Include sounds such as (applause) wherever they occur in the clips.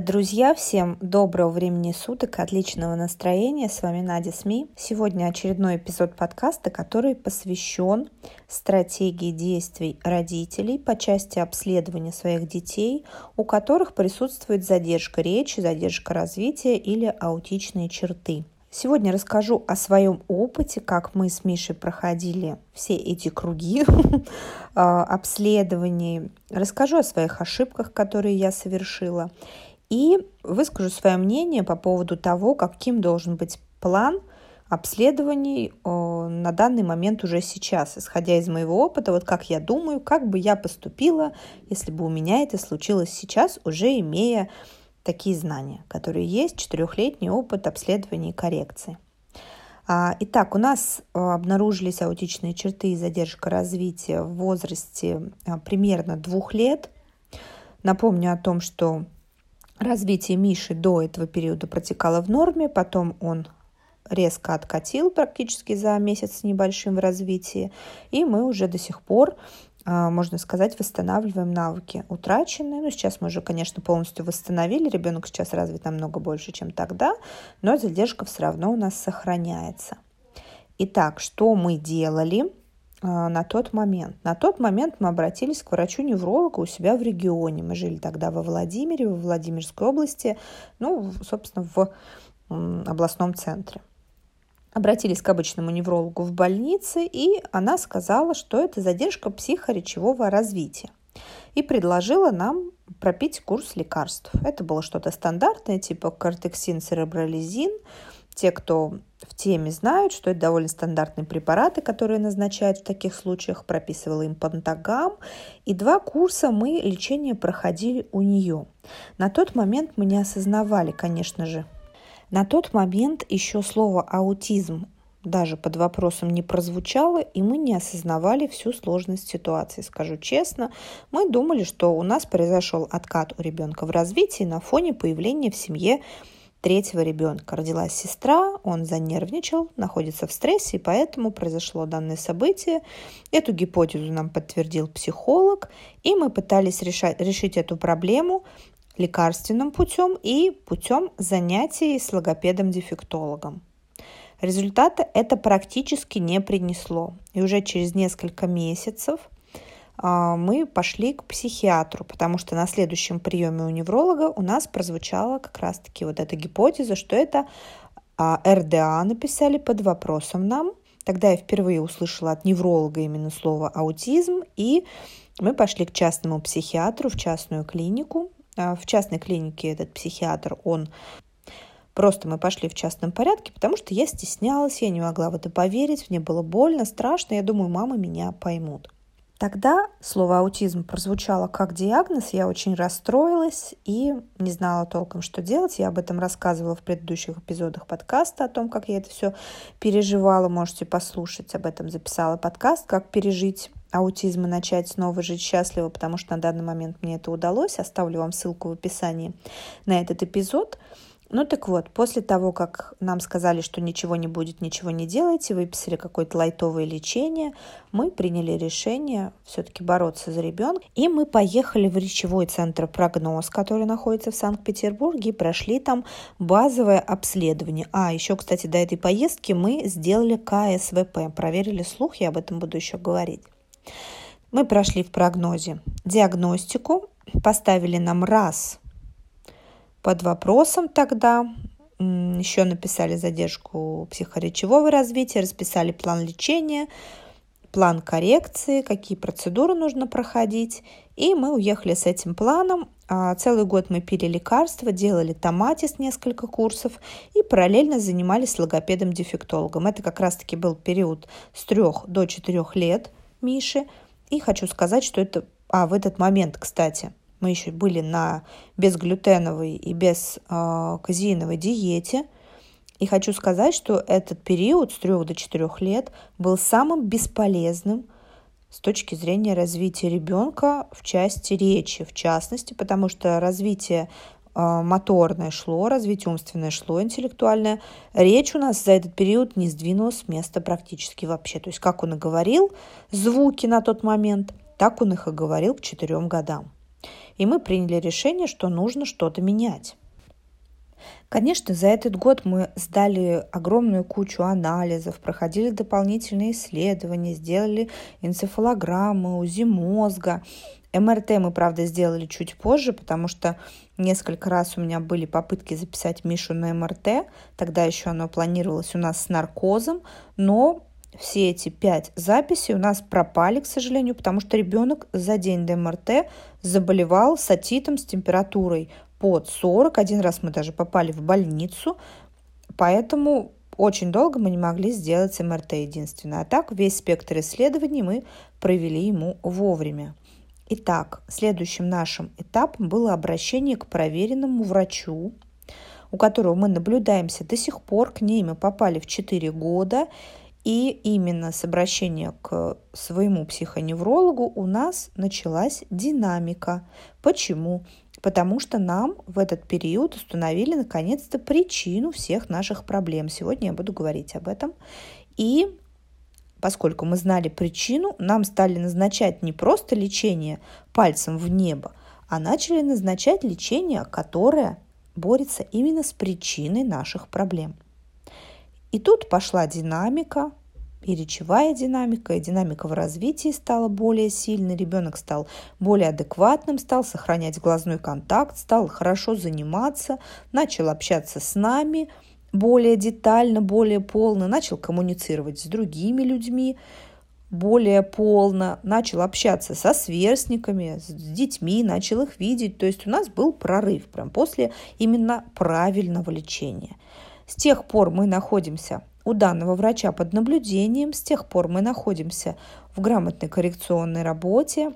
Друзья, всем доброго времени суток, отличного настроения. С вами Надя СМИ. Сегодня очередной эпизод подкаста, который посвящен стратегии действий родителей по части обследования своих детей, у которых присутствует задержка речи, задержка развития или аутичные черты. Сегодня расскажу о своем опыте, как мы с Мишей проходили все эти круги (laughs) а, обследований. Расскажу о своих ошибках, которые я совершила. И выскажу свое мнение по поводу того, каким должен быть план обследований на данный момент уже сейчас, исходя из моего опыта, вот как я думаю, как бы я поступила, если бы у меня это случилось сейчас, уже имея такие знания, которые есть, четырехлетний опыт обследования и коррекции. А, итак, у нас а, обнаружились аутичные черты и задержка развития в возрасте а, примерно двух лет. Напомню о том, что развитие Миши до этого периода протекало в норме, потом он резко откатил практически за месяц с небольшим в развитии, и мы уже до сих пор а, можно сказать, восстанавливаем навыки утраченные. Ну, сейчас мы уже, конечно, полностью восстановили. Ребенок сейчас развит намного больше, чем тогда, но задержка все равно у нас сохраняется. Итак, что мы делали на тот момент? На тот момент мы обратились к врачу-неврологу у себя в регионе. Мы жили тогда во Владимире, во Владимирской области, ну, собственно, в областном центре обратились к обычному неврологу в больнице, и она сказала, что это задержка психоречевого развития. И предложила нам пропить курс лекарств. Это было что-то стандартное, типа кортексин, церебролизин. Те, кто в теме знают, что это довольно стандартные препараты, которые назначают в таких случаях. Прописывала им пантагам. И два курса мы лечение проходили у нее. На тот момент мы не осознавали, конечно же, на тот момент еще слово «аутизм» даже под вопросом не прозвучало, и мы не осознавали всю сложность ситуации. Скажу честно, мы думали, что у нас произошел откат у ребенка в развитии на фоне появления в семье третьего ребенка. Родилась сестра, он занервничал, находится в стрессе, и поэтому произошло данное событие. Эту гипотезу нам подтвердил психолог, и мы пытались решать, решить эту проблему лекарственным путем и путем занятий с логопедом-дефектологом. Результата это практически не принесло. И уже через несколько месяцев мы пошли к психиатру, потому что на следующем приеме у невролога у нас прозвучала как раз-таки вот эта гипотеза, что это а, РДА написали под вопросом нам. Тогда я впервые услышала от невролога именно слово аутизм, и мы пошли к частному психиатру в частную клинику, а, в частной клинике этот психиатр, он Просто мы пошли в частном порядке, потому что я стеснялась, я не могла в это поверить, мне было больно, страшно, я думаю, мамы меня поймут. Тогда слово аутизм прозвучало как диагноз, я очень расстроилась и не знала толком, что делать. Я об этом рассказывала в предыдущих эпизодах подкаста, о том, как я это все переживала. Можете послушать, об этом записала подкаст, как пережить аутизм и начать снова жить счастливо, потому что на данный момент мне это удалось. Оставлю вам ссылку в описании на этот эпизод. Ну так вот, после того, как нам сказали, что ничего не будет, ничего не делайте, выписали какое-то лайтовое лечение, мы приняли решение все-таки бороться за ребенка. И мы поехали в речевой центр «Прогноз», который находится в Санкт-Петербурге, и прошли там базовое обследование. А, еще, кстати, до этой поездки мы сделали КСВП, проверили слух, я об этом буду еще говорить. Мы прошли в прогнозе диагностику, поставили нам раз под вопросом тогда, еще написали задержку психоречевого развития, расписали план лечения, план коррекции, какие процедуры нужно проходить. И мы уехали с этим планом. А, целый год мы пили лекарства, делали томатис несколько курсов и параллельно занимались логопедом-дефектологом. Это как раз-таки был период с трех до четырех лет Миши. И хочу сказать, что это... А, в этот момент, кстати, мы еще были на безглютеновой и без э, казеиновой диете. И хочу сказать, что этот период с 3 до 4 лет был самым бесполезным с точки зрения развития ребенка в части речи, в частности, потому что развитие а, моторное шло, развитие умственное шло, интеллектуальное. Речь у нас за этот период не сдвинулась с места практически вообще. То есть как он и говорил звуки на тот момент, так он их и говорил к четырем годам. И мы приняли решение, что нужно что-то менять. Конечно, за этот год мы сдали огромную кучу анализов, проходили дополнительные исследования, сделали энцефалограммы, УЗИ мозга. МРТ мы, правда, сделали чуть позже, потому что несколько раз у меня были попытки записать Мишу на МРТ. Тогда еще оно планировалось у нас с наркозом, но все эти пять записей у нас пропали, к сожалению, потому что ребенок за день до МРТ заболевал с атитом, с температурой под 40. Один раз мы даже попали в больницу, поэтому очень долго мы не могли сделать МРТ единственное. А так весь спектр исследований мы провели ему вовремя. Итак, следующим нашим этапом было обращение к проверенному врачу, у которого мы наблюдаемся до сих пор. К ней мы попали в 4 года. И именно с обращения к своему психоневрологу у нас началась динамика. Почему? Потому что нам в этот период установили наконец-то причину всех наших проблем. Сегодня я буду говорить об этом. И поскольку мы знали причину, нам стали назначать не просто лечение пальцем в небо, а начали назначать лечение, которое борется именно с причиной наших проблем. И тут пошла динамика, и речевая динамика, и динамика в развитии стала более сильной, ребенок стал более адекватным, стал сохранять глазной контакт, стал хорошо заниматься, начал общаться с нами более детально, более полно, начал коммуницировать с другими людьми более полно, начал общаться со сверстниками, с детьми, начал их видеть. То есть у нас был прорыв прям после именно правильного лечения. С тех пор мы находимся у данного врача под наблюдением. С тех пор мы находимся в грамотной коррекционной работе.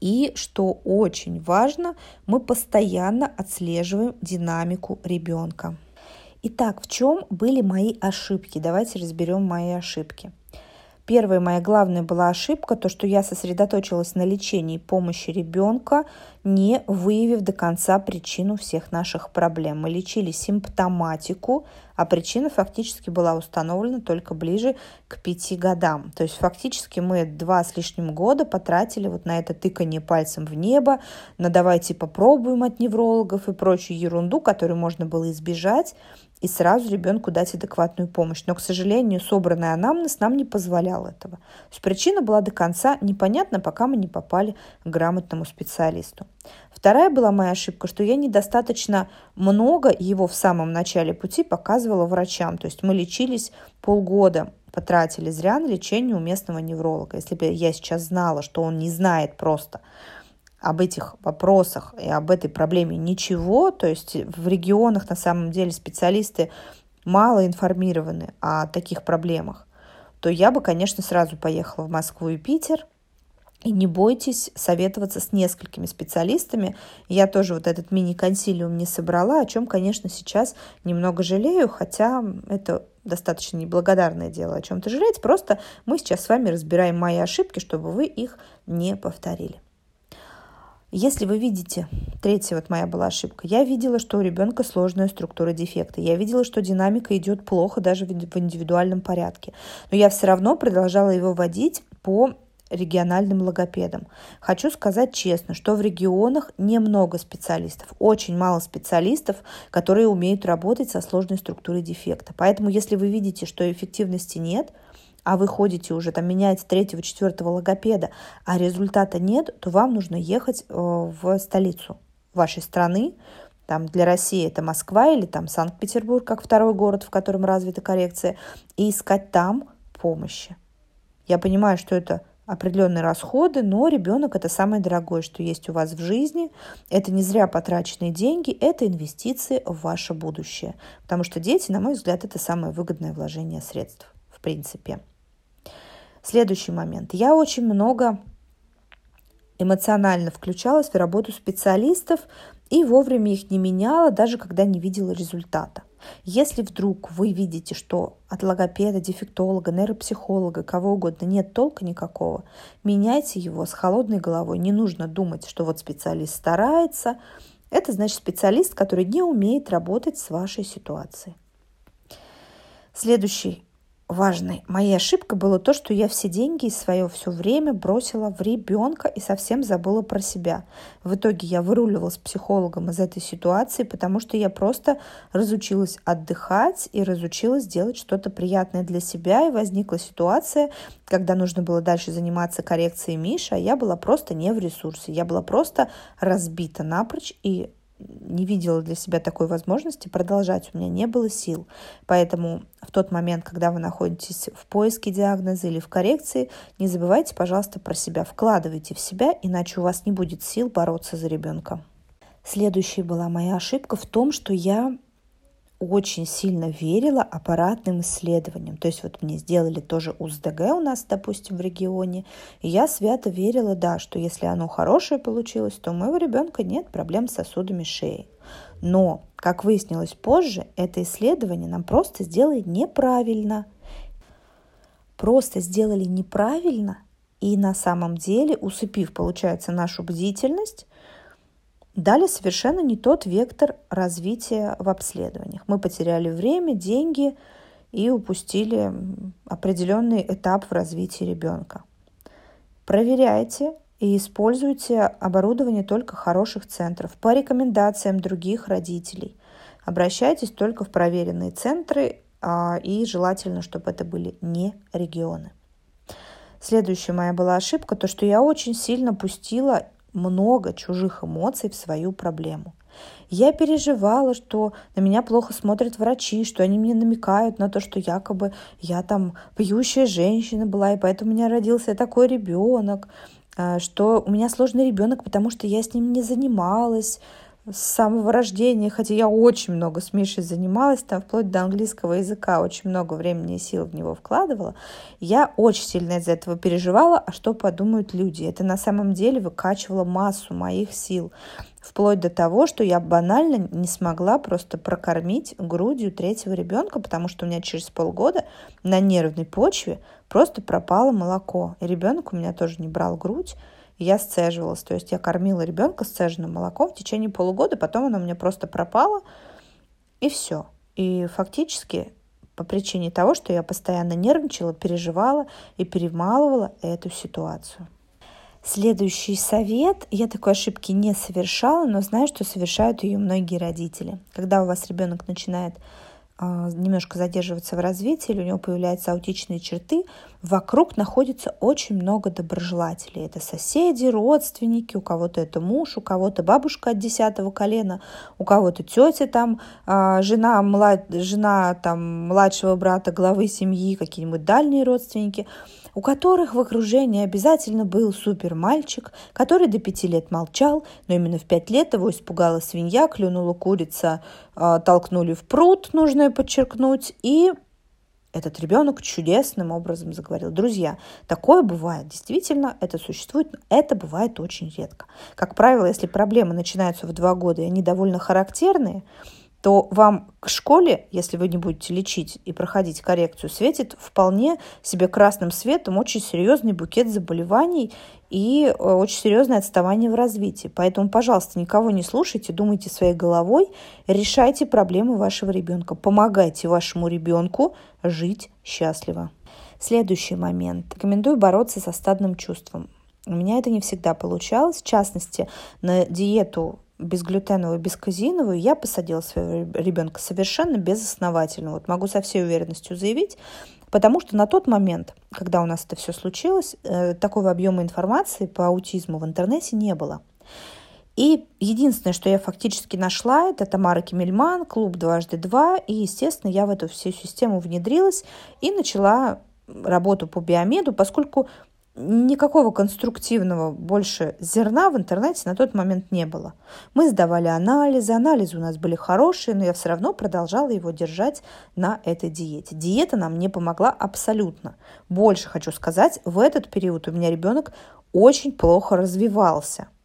И, что очень важно, мы постоянно отслеживаем динамику ребенка. Итак, в чем были мои ошибки? Давайте разберем мои ошибки. Первая моя главная была ошибка, то, что я сосредоточилась на лечении и помощи ребенка, не выявив до конца причину всех наших проблем. Мы лечили симптоматику, а причина фактически была установлена только ближе к пяти годам. То есть фактически мы два с лишним года потратили вот на это тыкание пальцем в небо, на давайте попробуем от неврологов и прочую ерунду, которую можно было избежать, и сразу ребенку дать адекватную помощь. Но, к сожалению, собранный анамнез нам не позволял этого. То есть причина была до конца непонятна, пока мы не попали к грамотному специалисту. Вторая была моя ошибка, что я недостаточно много его в самом начале пути показывала врачам. То есть мы лечились полгода, потратили зря на лечение у местного невролога. Если бы я сейчас знала, что он не знает просто об этих вопросах и об этой проблеме ничего, то есть в регионах на самом деле специалисты мало информированы о таких проблемах, то я бы, конечно, сразу поехала в Москву и Питер. И не бойтесь советоваться с несколькими специалистами. Я тоже вот этот мини-консилиум не собрала, о чем, конечно, сейчас немного жалею, хотя это достаточно неблагодарное дело о чем-то жалеть. Просто мы сейчас с вами разбираем мои ошибки, чтобы вы их не повторили. Если вы видите, третья вот моя была ошибка, я видела, что у ребенка сложная структура дефекта, я видела, что динамика идет плохо даже в индивидуальном порядке, но я все равно продолжала его водить по региональным логопедам. Хочу сказать честно, что в регионах немного специалистов, очень мало специалистов, которые умеют работать со сложной структурой дефекта. Поэтому, если вы видите, что эффективности нет – а вы ходите уже, там меняете третьего, четвертого логопеда, а результата нет, то вам нужно ехать э, в столицу вашей страны, там для России это Москва или там Санкт-Петербург, как второй город, в котором развита коррекция, и искать там помощи. Я понимаю, что это определенные расходы, но ребенок это самое дорогое, что есть у вас в жизни. Это не зря потраченные деньги, это инвестиции в ваше будущее. Потому что дети, на мой взгляд, это самое выгодное вложение средств, в принципе. Следующий момент. Я очень много эмоционально включалась в работу специалистов и вовремя их не меняла, даже когда не видела результата. Если вдруг вы видите, что от логопеда, дефектолога, нейропсихолога, кого угодно нет толка никакого, меняйте его с холодной головой. Не нужно думать, что вот специалист старается. Это значит специалист, который не умеет работать с вашей ситуацией. Следующий важной моей ошибкой было то, что я все деньги и свое все время бросила в ребенка и совсем забыла про себя. В итоге я выруливала с психологом из этой ситуации, потому что я просто разучилась отдыхать и разучилась делать что-то приятное для себя. И возникла ситуация, когда нужно было дальше заниматься коррекцией Миши, а я была просто не в ресурсе. Я была просто разбита напрочь и не видела для себя такой возможности продолжать, у меня не было сил. Поэтому в тот момент, когда вы находитесь в поиске диагноза или в коррекции, не забывайте, пожалуйста, про себя, вкладывайте в себя, иначе у вас не будет сил бороться за ребенка. Следующая была моя ошибка в том, что я очень сильно верила аппаратным исследованиям. То есть вот мне сделали тоже УЗДГ у нас, допустим, в регионе, и я свято верила, да, что если оно хорошее получилось, то у моего ребенка нет проблем с сосудами шеи. Но, как выяснилось позже, это исследование нам просто сделали неправильно. Просто сделали неправильно, и на самом деле, усыпив, получается, нашу бдительность, дали совершенно не тот вектор развития в обследованиях. Мы потеряли время, деньги и упустили определенный этап в развитии ребенка. Проверяйте и используйте оборудование только хороших центров по рекомендациям других родителей. Обращайтесь только в проверенные центры а, и желательно, чтобы это были не регионы. Следующая моя была ошибка, то что я очень сильно пустила много чужих эмоций в свою проблему. Я переживала, что на меня плохо смотрят врачи, что они мне намекают на то, что якобы я там пьющая женщина была, и поэтому у меня родился такой ребенок, а, что у меня сложный ребенок, потому что я с ним не занималась, с самого рождения, хотя я очень много с Мишей занималась, там вплоть до английского языка, очень много времени и сил в него вкладывала, я очень сильно из-за этого переживала, а что подумают люди. Это на самом деле выкачивало массу моих сил, вплоть до того, что я банально не смогла просто прокормить грудью третьего ребенка, потому что у меня через полгода на нервной почве просто пропало молоко. И ребенок у меня тоже не брал грудь, я сцеживалась. То есть я кормила ребенка сцеженным молоком в течение полугода, потом оно у меня просто пропало, и все. И фактически по причине того, что я постоянно нервничала, переживала и перемалывала эту ситуацию. Следующий совет. Я такой ошибки не совершала, но знаю, что совершают ее многие родители. Когда у вас ребенок начинает немножко задерживаться в развитии, или у него появляются аутичные черты, вокруг находится очень много доброжелателей. Это соседи, родственники, у кого-то это муж, у кого-то бабушка от десятого колена, у кого-то тетя там, а, жена, млад... жена там, младшего брата, главы семьи, какие-нибудь дальние родственники – у которых в окружении обязательно был супер мальчик, который до пяти лет молчал, но именно в пять лет его испугала свинья, клюнула курица, а, толкнули в пруд, нужно подчеркнуть, и этот ребенок чудесным образом заговорил. Друзья, такое бывает. Действительно, это существует, но это бывает очень редко. Как правило, если проблемы начинаются в два года и они довольно характерные, то вам к школе, если вы не будете лечить и проходить коррекцию, светит вполне себе красным светом очень серьезный букет заболеваний и э, очень серьезное отставание в развитии. Поэтому, пожалуйста, никого не слушайте, думайте своей головой, решайте проблемы вашего ребенка, помогайте вашему ребенку жить счастливо. Следующий момент. Рекомендую бороться со стадным чувством. У меня это не всегда получалось. В частности, на диету безглютеновую, безказиновую, я посадила своего ребенка совершенно безосновательно. Вот могу со всей уверенностью заявить, потому что на тот момент, когда у нас это все случилось, э, такого объема информации по аутизму в интернете не было. И единственное, что я фактически нашла, это Тамара Кемельман, клуб «Дважды два», и, естественно, я в эту всю систему внедрилась и начала работу по биомеду, поскольку никакого конструктивного больше зерна в интернете на тот момент не было. Мы сдавали анализы, анализы у нас были хорошие, но я все равно продолжала его держать на этой диете. Диета нам не помогла абсолютно. Больше хочу сказать, в этот период у меня ребенок очень плохо развивался –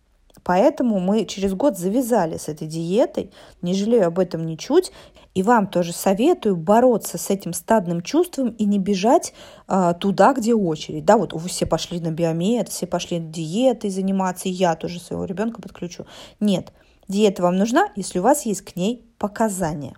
Поэтому мы через год завязали с этой диетой, не жалею об этом ничуть. И вам тоже советую бороться с этим стадным чувством и не бежать а, туда, где очередь. Да, вот все пошли на биомед, все пошли диетой заниматься, и я тоже своего ребенка подключу. Нет, диета вам нужна, если у вас есть к ней показания.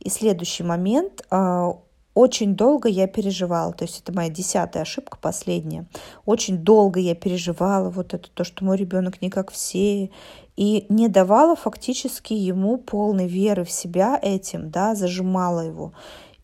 И следующий момент. А, очень долго я переживала, то есть это моя десятая ошибка, последняя. Очень долго я переживала вот это то, что мой ребенок не как все, и не давала фактически ему полной веры в себя этим, да, зажимала его.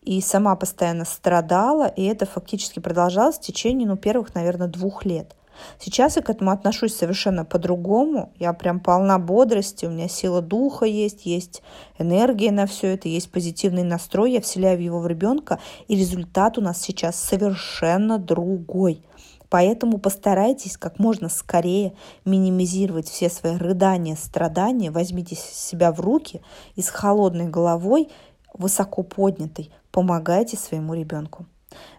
И сама постоянно страдала, и это фактически продолжалось в течение, ну, первых, наверное, двух лет. Сейчас я к этому отношусь совершенно по-другому. Я прям полна бодрости, у меня сила духа есть, есть энергия на все это, есть позитивный настрой, я вселяю его в ребенка, и результат у нас сейчас совершенно другой. Поэтому постарайтесь как можно скорее минимизировать все свои рыдания, страдания, возьмите себя в руки и с холодной головой, высоко поднятой, помогайте своему ребенку.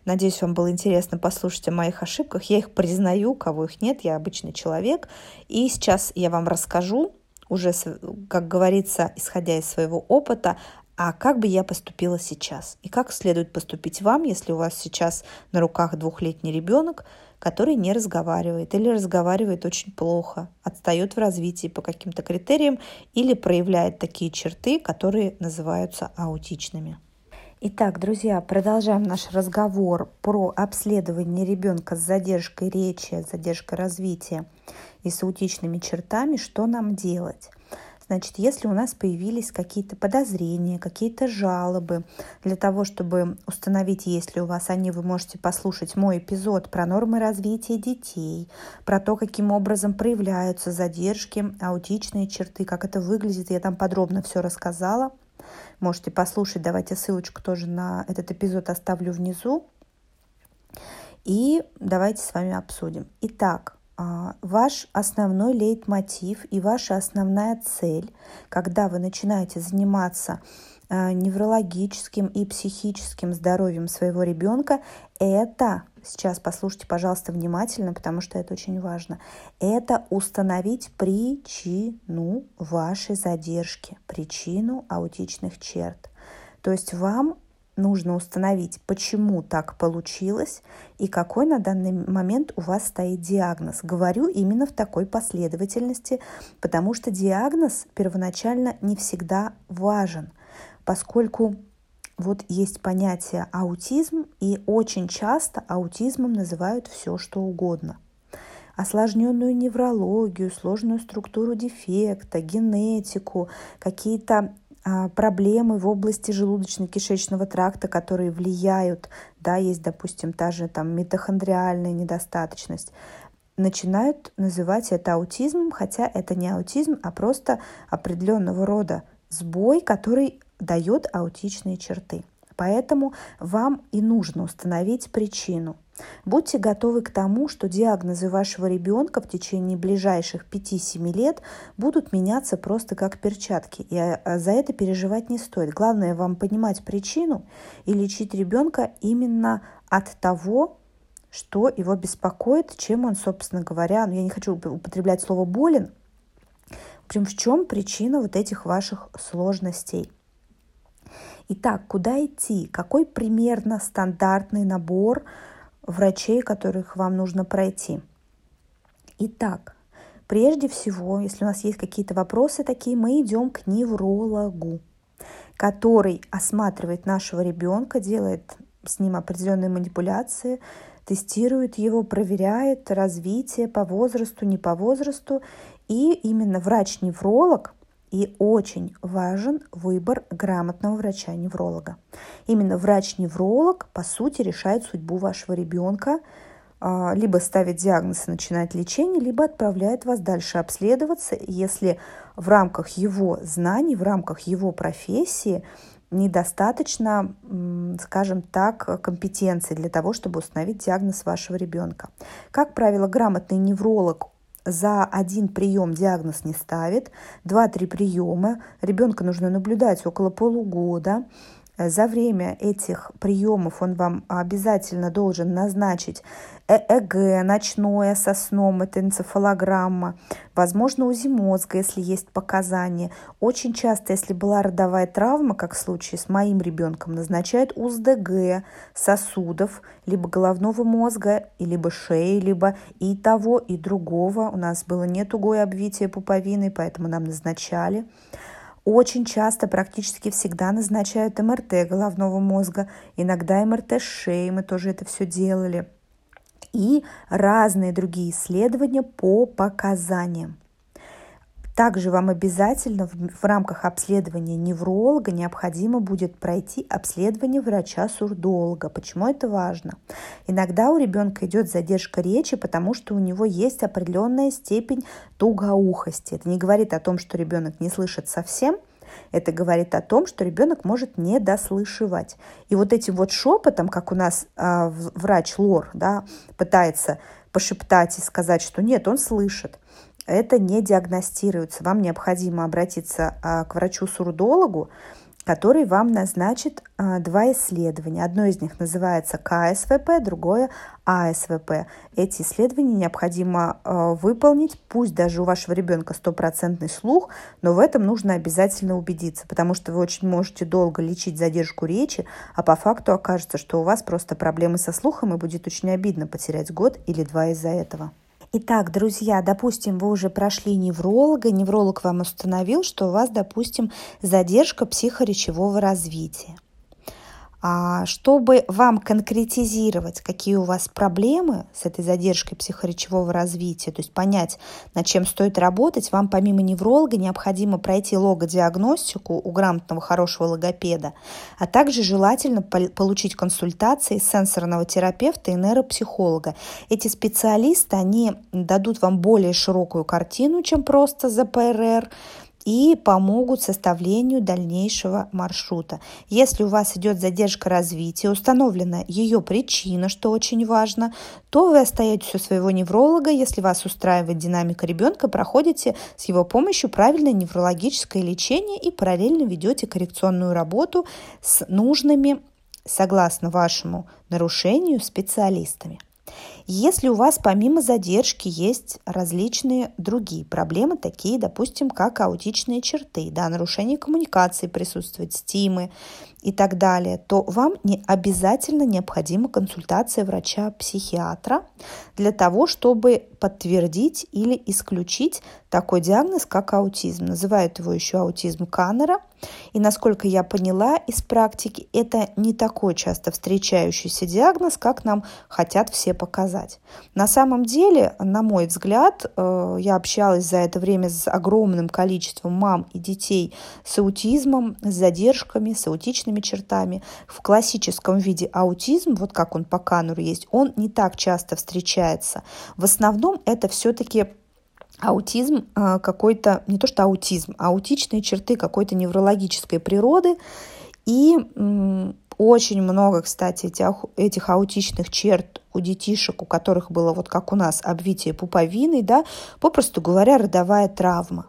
Надеюсь, вам было интересно послушать о моих ошибках. Я их признаю, кого их нет, я обычный человек. И сейчас я вам расскажу, уже, как говорится, исходя из своего опыта, а как бы я поступила сейчас? И как следует поступить вам, если у вас сейчас на руках двухлетний ребенок, который не разговаривает или разговаривает очень плохо, отстает в развитии по каким-то критериям или проявляет такие черты, которые называются аутичными. Итак, друзья, продолжаем наш разговор про обследование ребенка с задержкой речи, задержкой развития и с аутичными чертами. Что нам делать? Значит, если у нас появились какие-то подозрения, какие-то жалобы, для того, чтобы установить, есть ли у вас они, вы можете послушать мой эпизод про нормы развития детей, про то, каким образом проявляются задержки, аутичные черты, как это выглядит. Я там подробно все рассказала. Можете послушать, давайте ссылочку тоже на этот эпизод оставлю внизу. И давайте с вами обсудим. Итак, ваш основной лейтмотив и ваша основная цель, когда вы начинаете заниматься а, неврологическим и психическим здоровьем своего ребенка, это, сейчас послушайте, пожалуйста, внимательно, потому что это очень важно, это установить причину вашей задержки, причину аутичных черт. То есть вам нужно установить, почему так получилось и какой на данный момент у вас стоит диагноз. Говорю именно в такой последовательности, потому что диагноз первоначально не всегда важен, поскольку вот есть понятие аутизм, и очень часто аутизмом называют все, что угодно осложненную неврологию, сложную структуру дефекта, генетику, какие-то проблемы в области желудочно-кишечного тракта, которые влияют, да, есть, допустим, та же там митохондриальная недостаточность, начинают называть это аутизмом, хотя это не аутизм, а просто определенного рода сбой, который дает аутичные черты. Поэтому вам и нужно установить причину – Будьте готовы к тому, что диагнозы вашего ребенка в течение ближайших 5-7 лет будут меняться просто как перчатки, и а, за это переживать не стоит. Главное вам понимать причину и лечить ребенка именно от того, что его беспокоит, чем он, собственно говоря, ну, я не хочу употреблять слово «болен», общем, в чем причина вот этих ваших сложностей. Итак, куда идти? Какой примерно стандартный набор врачей, которых вам нужно пройти. Итак, прежде всего, если у нас есть какие-то вопросы такие, мы идем к неврологу, который осматривает нашего ребенка, делает с ним определенные манипуляции, тестирует его, проверяет развитие по возрасту, не по возрасту. И именно врач-невролог и очень важен выбор грамотного врача-невролога. Именно врач-невролог, по сути, решает судьбу вашего ребенка, а, либо ставит диагноз и начинает лечение, либо отправляет вас дальше обследоваться, если в рамках его знаний, в рамках его профессии недостаточно, скажем так, компетенции для того, чтобы установить диагноз вашего ребенка. Как правило, грамотный невролог за один прием диагноз не ставит, два-три приема, ребенка нужно наблюдать около полугода, за время этих приемов он вам обязательно должен назначить ЭЭГ ночное со сном, это энцефалограмма, возможно, УЗИ мозга, если есть показания. Очень часто, если была родовая травма, как в случае с моим ребенком, назначают УЗДГ сосудов, либо головного мозга, либо шеи, либо и того, и другого. У нас было не тугое обвитие пуповины, поэтому нам назначали. Очень часто, практически всегда назначают МРТ головного мозга, иногда МРТ шеи, мы тоже это все делали. И разные другие исследования по показаниям. Также вам обязательно в, в рамках обследования невролога необходимо будет пройти обследование врача-сурдолога. Почему это важно? Иногда у ребенка идет задержка речи, потому что у него есть определенная степень тугоухости. Это не говорит о том, что ребенок не слышит совсем, это говорит о том, что ребенок может не дослышивать. И вот этим вот шепотом, как у нас э, врач Лор да, пытается пошептать и сказать, что нет, он слышит это не диагностируется. Вам необходимо обратиться а, к врачу-сурдологу, который вам назначит а, два исследования. Одно из них называется КСВП, другое АСВП. Эти исследования необходимо а, выполнить, пусть даже у вашего ребенка стопроцентный слух, но в этом нужно обязательно убедиться, потому что вы очень можете долго лечить задержку речи, а по факту окажется, что у вас просто проблемы со слухом, и будет очень обидно потерять год или два из-за этого. Итак, друзья, допустим, вы уже прошли невролога, невролог вам установил, что у вас, допустим, задержка психоречевого развития. А чтобы вам конкретизировать, какие у вас проблемы с этой задержкой психоречевого развития, то есть понять, над чем стоит работать, вам помимо невролога необходимо пройти логодиагностику у грамотного хорошего логопеда, а также желательно получить консультации сенсорного терапевта и нейропсихолога. Эти специалисты, они дадут вам более широкую картину, чем просто ЗПРР, и помогут составлению дальнейшего маршрута. Если у вас идет задержка развития, установлена ее причина, что очень важно, то вы остаетесь у своего невролога. Если вас устраивает динамика ребенка, проходите с его помощью правильное неврологическое лечение и параллельно ведете коррекционную работу с нужными, согласно вашему нарушению, специалистами. Если у вас помимо задержки есть различные другие проблемы, такие, допустим, как аутичные черты, да, нарушение коммуникации присутствует, стимы и так далее, то вам не обязательно необходима консультация врача-психиатра для того, чтобы подтвердить или исключить такой диагноз, как аутизм. Называют его еще аутизм Каннера – и насколько я поняла из практики, это не такой часто встречающийся диагноз, как нам хотят все показать. На самом деле, на мой взгляд, э, я общалась за это время с огромным количеством мам и детей с аутизмом, с задержками, с аутичными чертами. В классическом виде аутизм, вот как он по Кануру есть, он не так часто встречается. В основном это все-таки аутизм а, какой-то, не то что аутизм, а аутичные черты какой-то неврологической природы. И очень много, кстати, этих, этих аутичных черт у детишек, у которых было вот как у нас обвитие пуповиной, да, попросту говоря, родовая травма.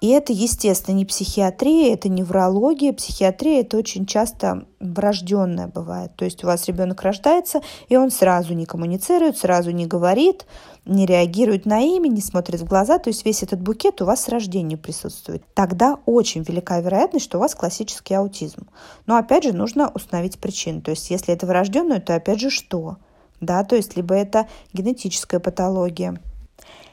И это, естественно, не психиатрия, это неврология. Психиатрия это очень часто врожденная бывает. То есть у вас ребенок рождается, и он сразу не коммуницирует, сразу не говорит, не реагирует на имя, не смотрит в глаза, то есть весь этот букет у вас с рождения присутствует. Тогда очень велика вероятность, что у вас классический аутизм. Но опять же нужно установить причину. То есть если это врожденное, то опять же что? Да, то есть либо это генетическая патология,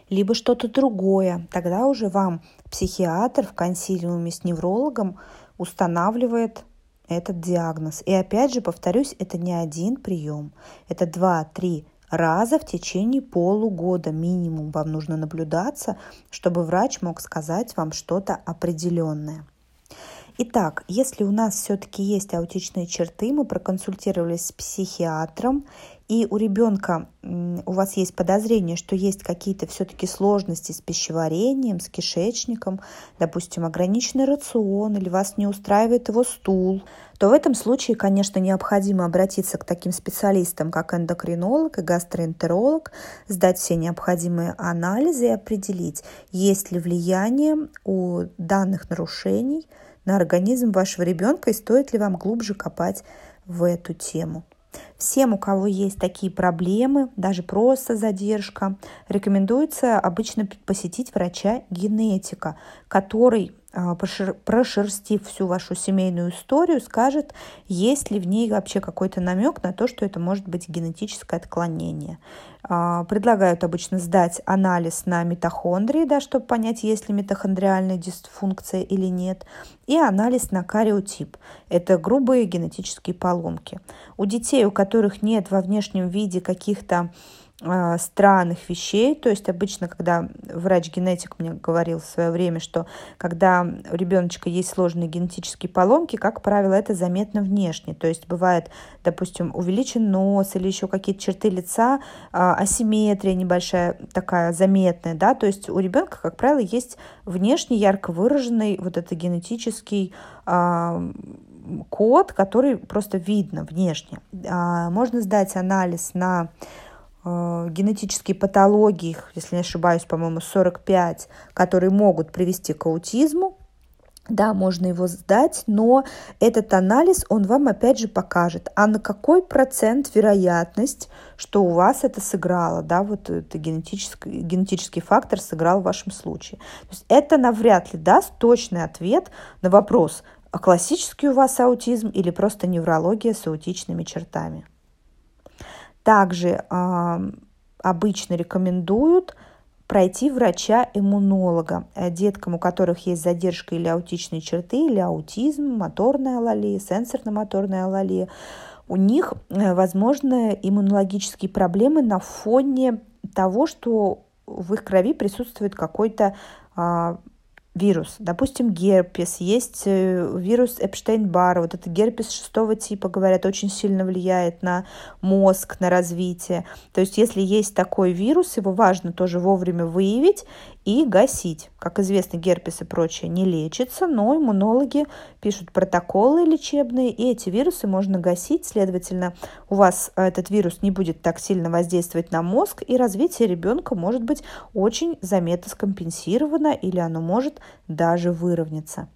либо что-то другое. Тогда уже вам психиатр в консилиуме с неврологом устанавливает этот диагноз. И опять же, повторюсь, это не один прием. Это два-три раза в течение полугода минимум вам нужно наблюдаться, чтобы врач мог сказать вам что-то определенное. Итак, если у нас все-таки есть аутичные черты, мы проконсультировались с психиатром, и у ребенка у вас есть подозрение, что есть какие-то все-таки сложности с пищеварением, с кишечником, допустим, ограниченный рацион или вас не устраивает его стул, то в этом случае, конечно, необходимо обратиться к таким специалистам, как эндокринолог и гастроэнтеролог, сдать все необходимые анализы и определить, есть ли влияние у данных нарушений на организм вашего ребенка и стоит ли вам глубже копать в эту тему. Всем, у кого есть такие проблемы, даже просто задержка, рекомендуется обычно посетить врача-генетика, который прошерстив всю вашу семейную историю, скажет, есть ли в ней вообще какой-то намек на то, что это может быть генетическое отклонение. А, предлагают обычно сдать анализ на митохондрии, да, чтобы понять, есть ли митохондриальная дисфункция или нет, и анализ на кариотип. Это грубые генетические поломки. У детей, у которых нет во внешнем виде каких-то а, странных вещей. То есть обычно, когда врач-генетик мне говорил в свое время, что когда у ребеночка есть сложные генетические поломки, как правило, это заметно внешне. То есть бывает, допустим, увеличен нос или еще какие-то черты лица, а, асимметрия небольшая такая заметная, да, то есть у ребенка, как правило, есть внешне ярко выраженный вот это генетический а, код, который просто видно внешне. Можно сдать анализ на генетические патологии, если не ошибаюсь, по-моему, 45, которые могут привести к аутизму, да, можно его сдать, но этот анализ, он вам опять же покажет, а на какой процент вероятность, что у вас это сыграло, да, вот это генетический, генетический фактор сыграл в вашем случае. То есть это навряд ли даст точный ответ на вопрос, а классический у вас аутизм или просто неврология с аутичными чертами. Также обычно рекомендуют пройти врача-иммунолога э, деткам, у которых есть задержка или аутичные черты, или аутизм, моторная алалия, сенсорно-моторная алалия. У них э, возможны иммунологические проблемы на фоне того, что в их крови присутствует какой-то а, вирус. Допустим, герпес, есть э, вирус Эпштейн-Барра, вот это герпес шестого типа, говорят, очень сильно влияет на мозг, на развитие. То есть, если есть такой вирус, его важно тоже вовремя выявить и гасить. Как известно, герпес и прочее не лечится, но иммунологи пишут протоколы лечебные, и эти вирусы можно гасить. Следовательно, у вас этот вирус не будет так сильно воздействовать на мозг, и развитие ребенка может быть очень заметно скомпенсировано, или оно может даже выровняться.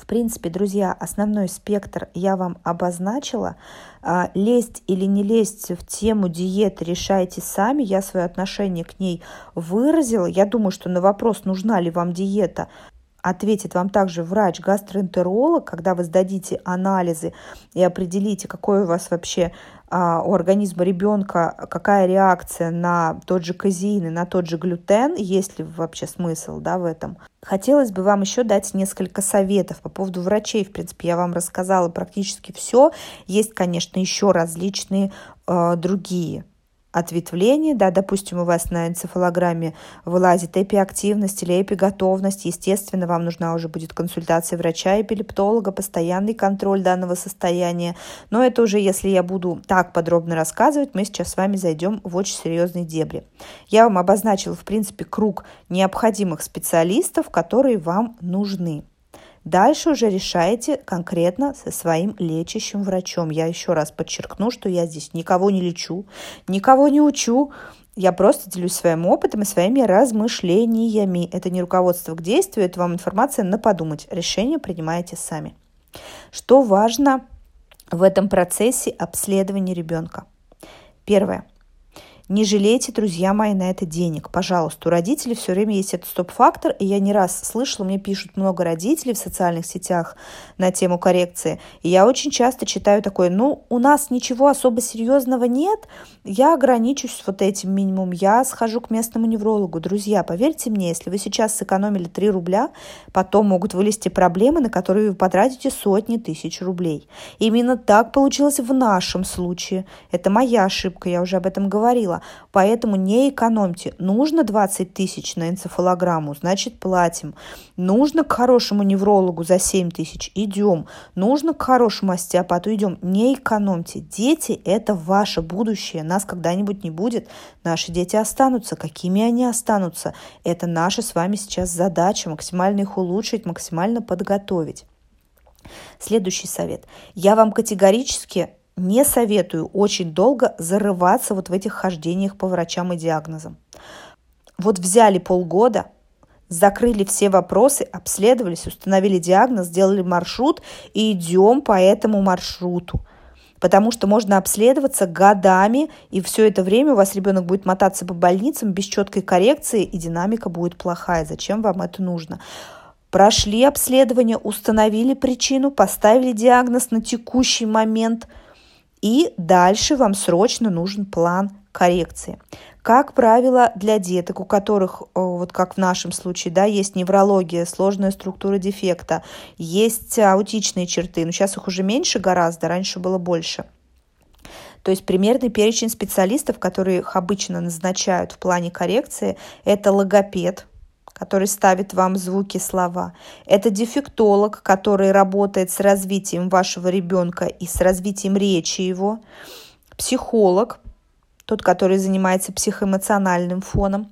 В принципе, друзья, основной спектр я вам обозначила. А, лезть или не лезть в тему диеты решайте сами. Я свое отношение к ней выразила. Я думаю, что на вопрос, нужна ли вам диета, ответит вам также врач-гастроэнтеролог, когда вы сдадите анализы и определите, какой у вас вообще а, у организма ребенка какая реакция на тот же казеин и на тот же глютен, есть ли вообще смысл да, в этом. Хотелось бы вам еще дать несколько советов по поводу врачей. В принципе, я вам рассказала практически все. Есть, конечно, еще различные э, другие ответвлений, да, допустим, у вас на энцефалограмме вылазит эпиактивность или эпиготовность, естественно, вам нужна уже будет консультация врача-эпилептолога, постоянный контроль данного состояния, но это уже, если я буду так подробно рассказывать, мы сейчас с вами зайдем в очень серьезные дебри. Я вам обозначила, в принципе, круг необходимых специалистов, которые вам нужны. Дальше уже решаете конкретно со своим лечащим врачом. Я еще раз подчеркну, что я здесь никого не лечу, никого не учу. Я просто делюсь своим опытом и своими размышлениями. Это не руководство к действию, это вам информация на подумать. Решение принимаете сами. Что важно в этом процессе обследования ребенка? Первое. Не жалейте, друзья мои, на это денег. Пожалуйста, у родителей все время есть этот стоп-фактор, и я не раз слышала, мне пишут много родителей в социальных сетях на тему коррекции, и я очень часто читаю такое, ну, у нас ничего особо серьезного нет, я ограничусь вот этим минимум, я схожу к местному неврологу. Друзья, поверьте мне, если вы сейчас сэкономили 3 рубля, потом могут вылезти проблемы, на которые вы потратите сотни тысяч рублей. Именно так получилось в нашем случае. Это моя ошибка, я уже об этом говорила. Поэтому не экономьте. Нужно 20 тысяч на энцефалограмму, значит платим. Нужно к хорошему неврологу за 7 тысяч, идем. Нужно к хорошему остеопату, идем. Не экономьте. Дети – это ваше будущее. Нас когда-нибудь не будет. Наши дети останутся. Какими они останутся? Это наша с вами сейчас задача – максимально их улучшить, максимально подготовить. Следующий совет. Я вам категорически не советую очень долго зарываться вот в этих хождениях по врачам и диагнозам. Вот взяли полгода, закрыли все вопросы, обследовались, установили диагноз, сделали маршрут и идем по этому маршруту. Потому что можно обследоваться годами, и все это время у вас ребенок будет мотаться по больницам без четкой коррекции, и динамика будет плохая. Зачем вам это нужно? прошли обследование, установили причину, поставили диагноз на текущий момент, и дальше вам срочно нужен план коррекции. Как правило, для деток, у которых, вот как в нашем случае, да, есть неврология, сложная структура дефекта, есть аутичные черты, но сейчас их уже меньше гораздо, раньше было больше – то есть примерный перечень специалистов, которые их обычно назначают в плане коррекции, это логопед, который ставит вам звуки, слова. Это дефектолог, который работает с развитием вашего ребенка и с развитием речи его. Психолог, тот, который занимается психоэмоциональным фоном.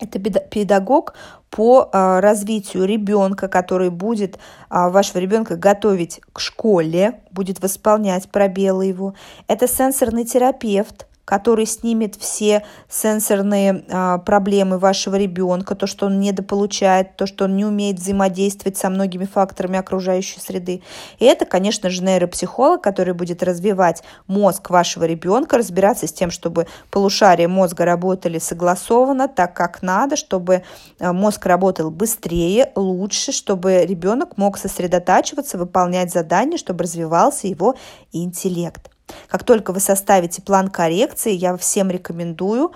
Это педагог по а, развитию ребенка, который будет а, вашего ребенка готовить к школе, будет восполнять пробелы его. Это сенсорный терапевт, который снимет все сенсорные а, проблемы вашего ребенка, то, что он недополучает, то, что он не умеет взаимодействовать со многими факторами окружающей среды. И это, конечно же, нейропсихолог, который будет развивать мозг вашего ребенка, разбираться с тем, чтобы полушария мозга работали согласованно, так как надо, чтобы а, мозг работал быстрее, лучше, чтобы ребенок мог сосредотачиваться, выполнять задания, чтобы развивался его интеллект. Как только вы составите план коррекции, я всем рекомендую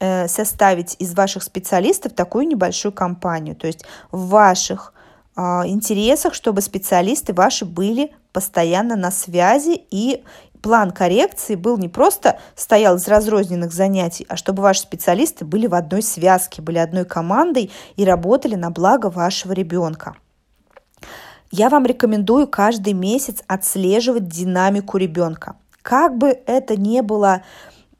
э, составить из ваших специалистов такую небольшую компанию. То есть в ваших а, интересах, чтобы специалисты ваши были постоянно на связи и план коррекции был не просто стоял из разрозненных занятий, а чтобы ваши специалисты были в одной связке, были одной командой и работали на благо вашего ребенка. Я вам рекомендую каждый месяц отслеживать динамику ребенка. Как бы это ни было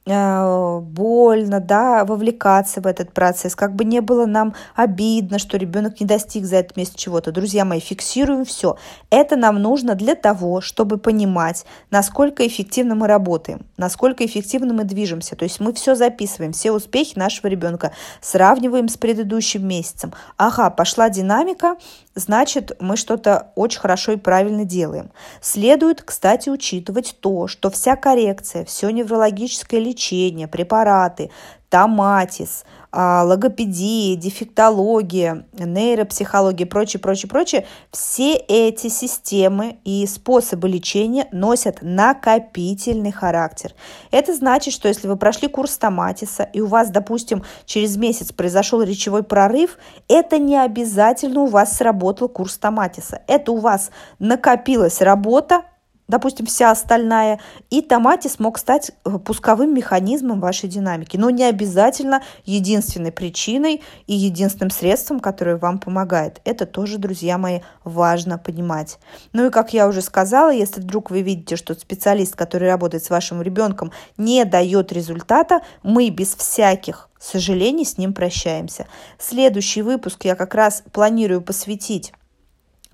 Э, больно, да, вовлекаться в этот процесс, как бы не было нам обидно, что ребенок не достиг за этот месяц чего-то. Друзья мои, фиксируем все. Это нам нужно для того, чтобы понимать, насколько эффективно мы работаем, насколько эффективно мы движемся. То есть мы все записываем, все успехи нашего ребенка, сравниваем с предыдущим месяцем. Ага, пошла динамика, значит, мы что-то очень хорошо и правильно делаем. Следует, кстати, учитывать то, что вся коррекция, все неврологическое лечение, препараты, томатис, логопедия, дефектология, нейропсихология, прочее, прочее, прочее, все эти системы и способы лечения носят накопительный характер. Это значит, что если вы прошли курс томатиса и у вас, допустим, через месяц произошел речевой прорыв, это не обязательно у вас сработал курс томатиса. Это у вас накопилась работа, допустим, вся остальная, и томатис смог стать э, пусковым механизмом вашей динамики, но не обязательно единственной причиной и единственным средством, которое вам помогает. Это тоже, друзья мои, важно понимать. Ну и, как я уже сказала, если вдруг вы видите, что специалист, который работает с вашим ребенком, не дает результата, мы без всяких сожалений с ним прощаемся. Следующий выпуск я как раз планирую посвятить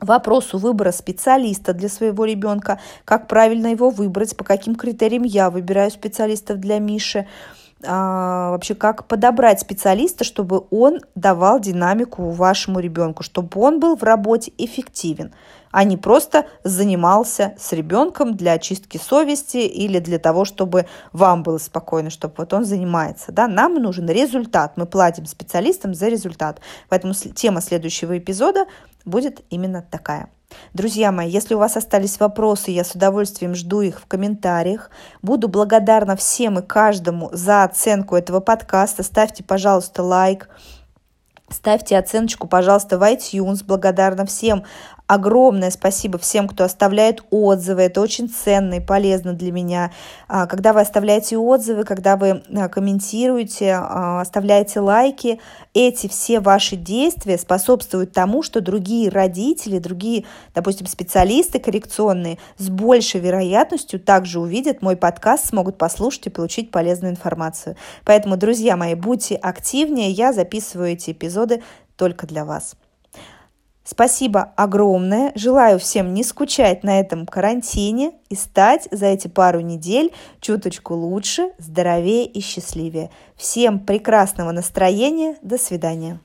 вопросу выбора специалиста для своего ребенка, как правильно его выбрать, по каким критериям я выбираю специалистов для Миши, а, вообще как подобрать специалиста, чтобы он давал динамику вашему ребенку, чтобы он был в работе эффективен, а не просто занимался с ребенком для очистки совести или для того, чтобы вам было спокойно, чтобы вот он занимается. Да? Нам нужен результат, мы платим специалистам за результат. Поэтому тема следующего эпизода будет именно такая. Друзья мои, если у вас остались вопросы, я с удовольствием жду их в комментариях. Буду благодарна всем и каждому за оценку этого подкаста. Ставьте, пожалуйста, лайк. Ставьте оценочку, пожалуйста, в iTunes. Благодарна всем Огромное спасибо всем, кто оставляет отзывы. Это очень ценно и полезно для меня. А, когда вы оставляете отзывы, когда вы а, комментируете, а, оставляете лайки, эти все ваши действия способствуют тому, что другие родители, другие, допустим, специалисты коррекционные с большей вероятностью также увидят мой подкаст, смогут послушать и получить полезную информацию. Поэтому, друзья мои, будьте активнее. Я записываю эти эпизоды только для вас. Спасибо огромное. Желаю всем не скучать на этом карантине и стать за эти пару недель чуточку лучше, здоровее и счастливее. Всем прекрасного настроения. До свидания.